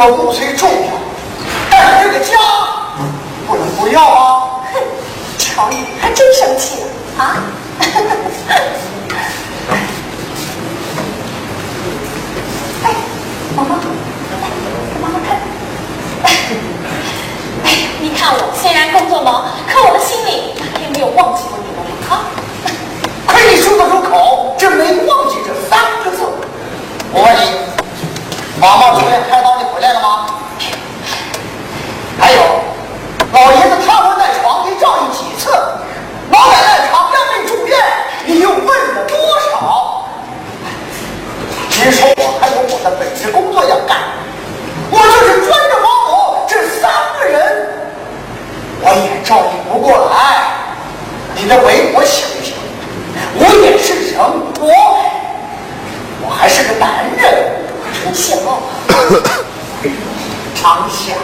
alguns 陈晓，常想，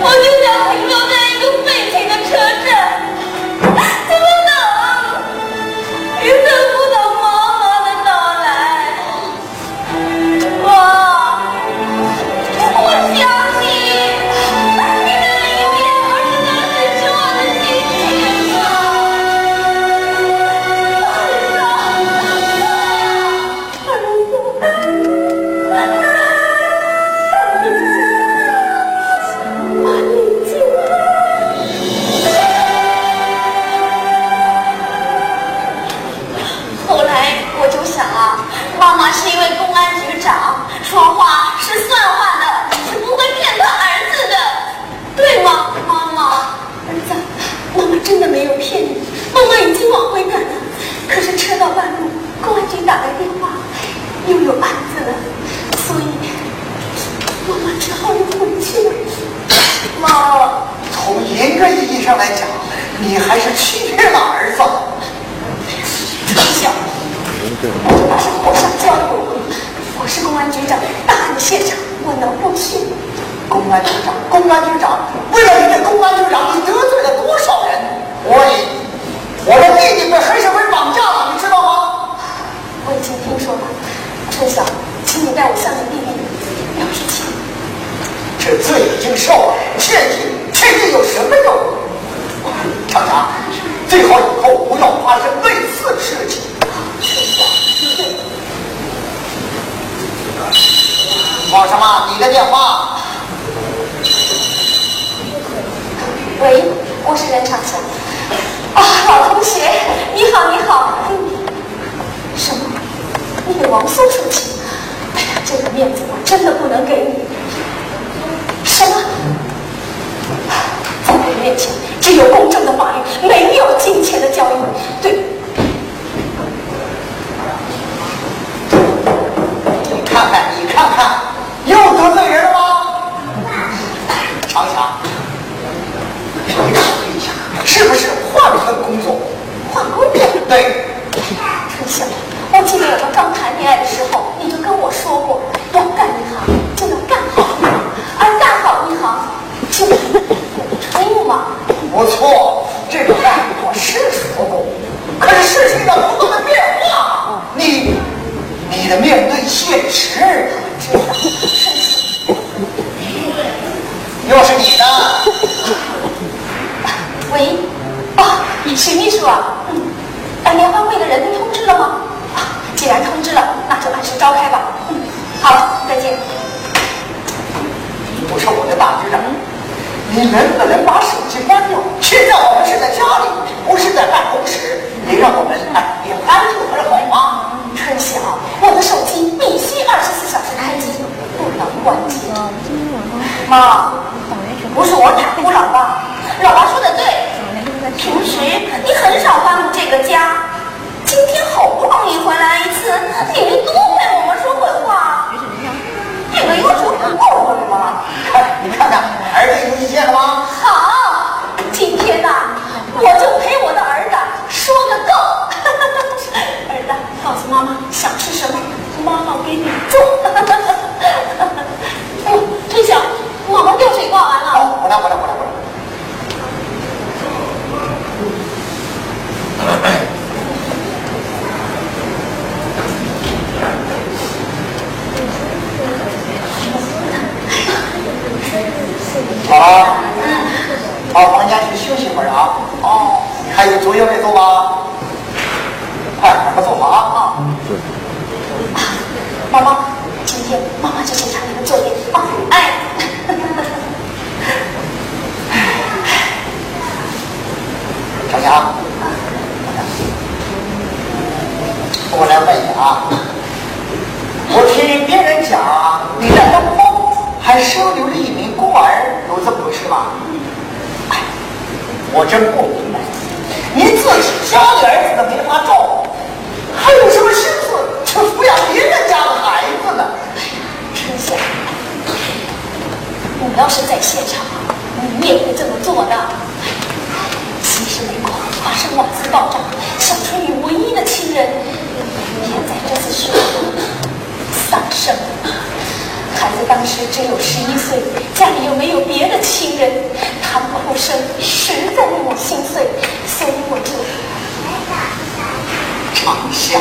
我就想公安局长，公安局媳妇儿啊哦你还有作业没做吗快点快做好啊啊妈妈今天妈妈就检查你的作业啊哎哎小强我来问你啊我听别人讲你在东风还收留了一名孤儿有这么回事吗我真不明白，你自己家里儿子都没法照顾，还有什么心思去抚养别人家的孩子呢？春香，你要是在现场，你也会这么做的。其实美国发生两次爆炸，小春雨唯一的亲人也在这次事故中丧生。孩子当时只有十一岁家里又没有别的亲人他们哭声实在令我心碎所以我就来打一下长霞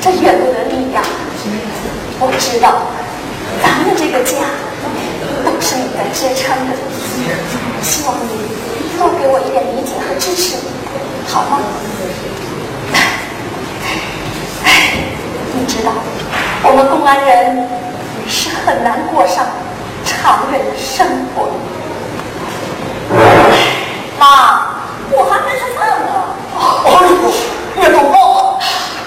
这怨不得你呀。我知道，咱们这个家都是你在支撑的，希望你多给我一点理解和支持，好吗？你知道，我们公安人是很难过上长远的生活。妈，我还没吃饭呢。哎呦，别动宝宝，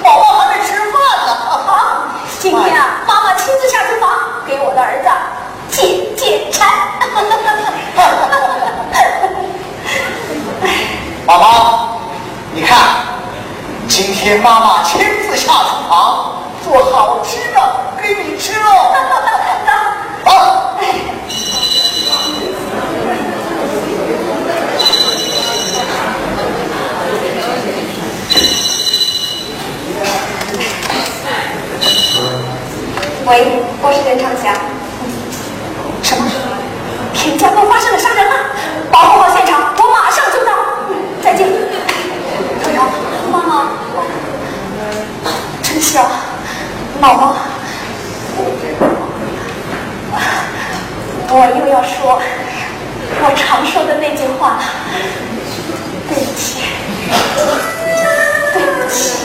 宝宝还没吃饭呢。好，今天啊，妈妈亲自下厨房给我的儿子解解馋。宝宝，你看，今天妈妈亲自下厨房做好吃的给你吃喽。好。喂，我是任长霞。什么？田家沟发生了杀人案，保护好现场，我马上就到。再见。春瑶，妈妈，春晓，姥姥，我又要说我常说的那句话了，对不起，对不起。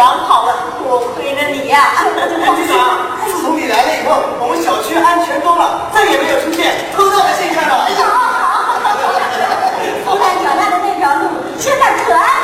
绑好了，多亏了你呀，局长。自从你来了以后，我们小区安全多了，再也没有出现偷盗的现象了。好好，湖南老家的那条路，现在可爱。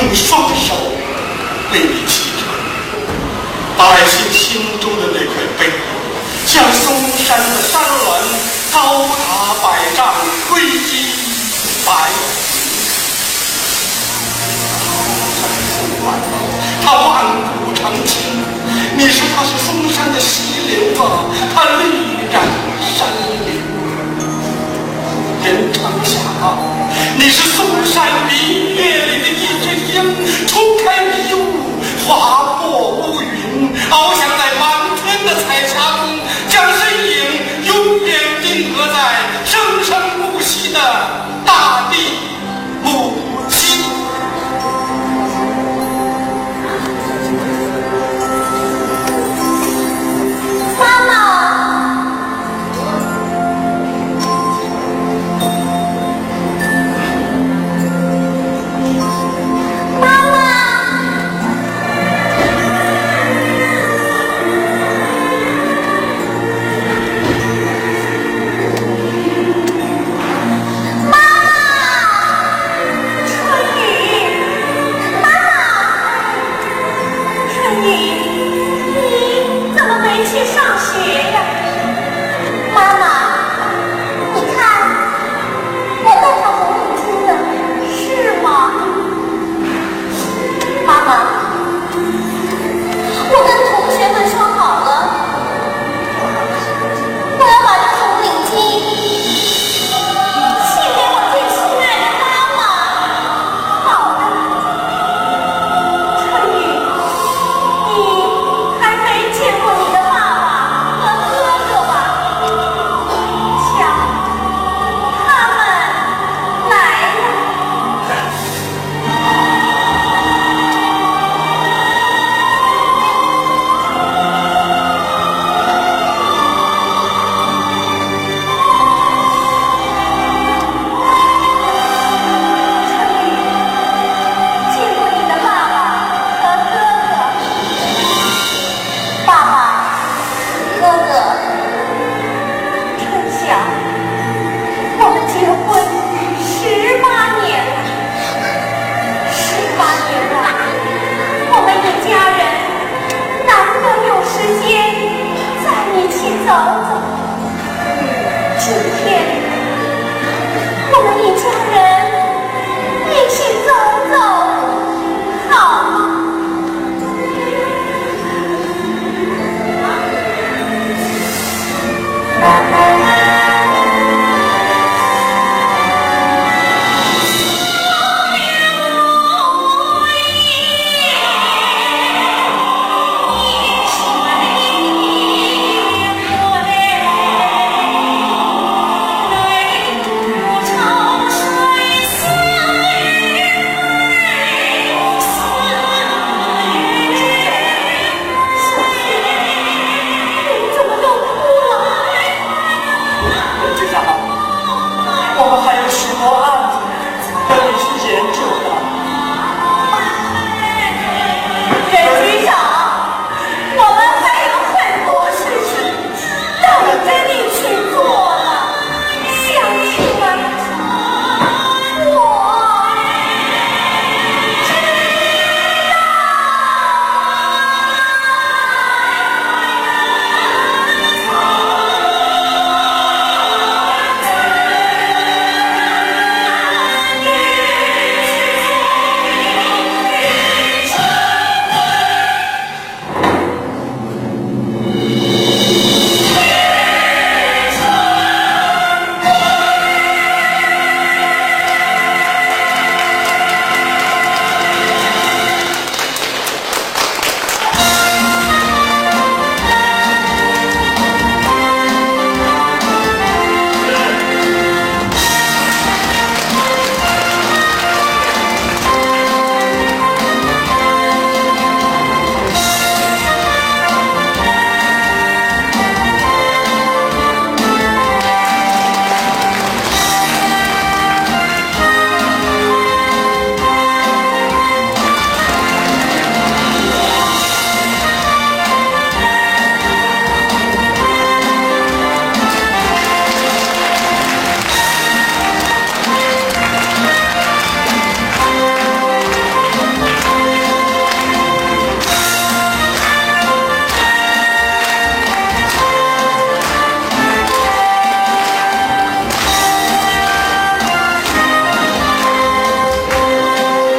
用双手为你祈祷，百姓心中的那块碑，像嵩山的山峦高达百丈，堆积百它万古长青。你说它是嵩山的溪流啊，它绿染山林。人长下，你是嵩山明月里。的冲开迷雾，划破乌云，翱翔在满天的彩霞中，将身影永远定格在生生不息的走走。今天，我们一家人一起走走，好吗？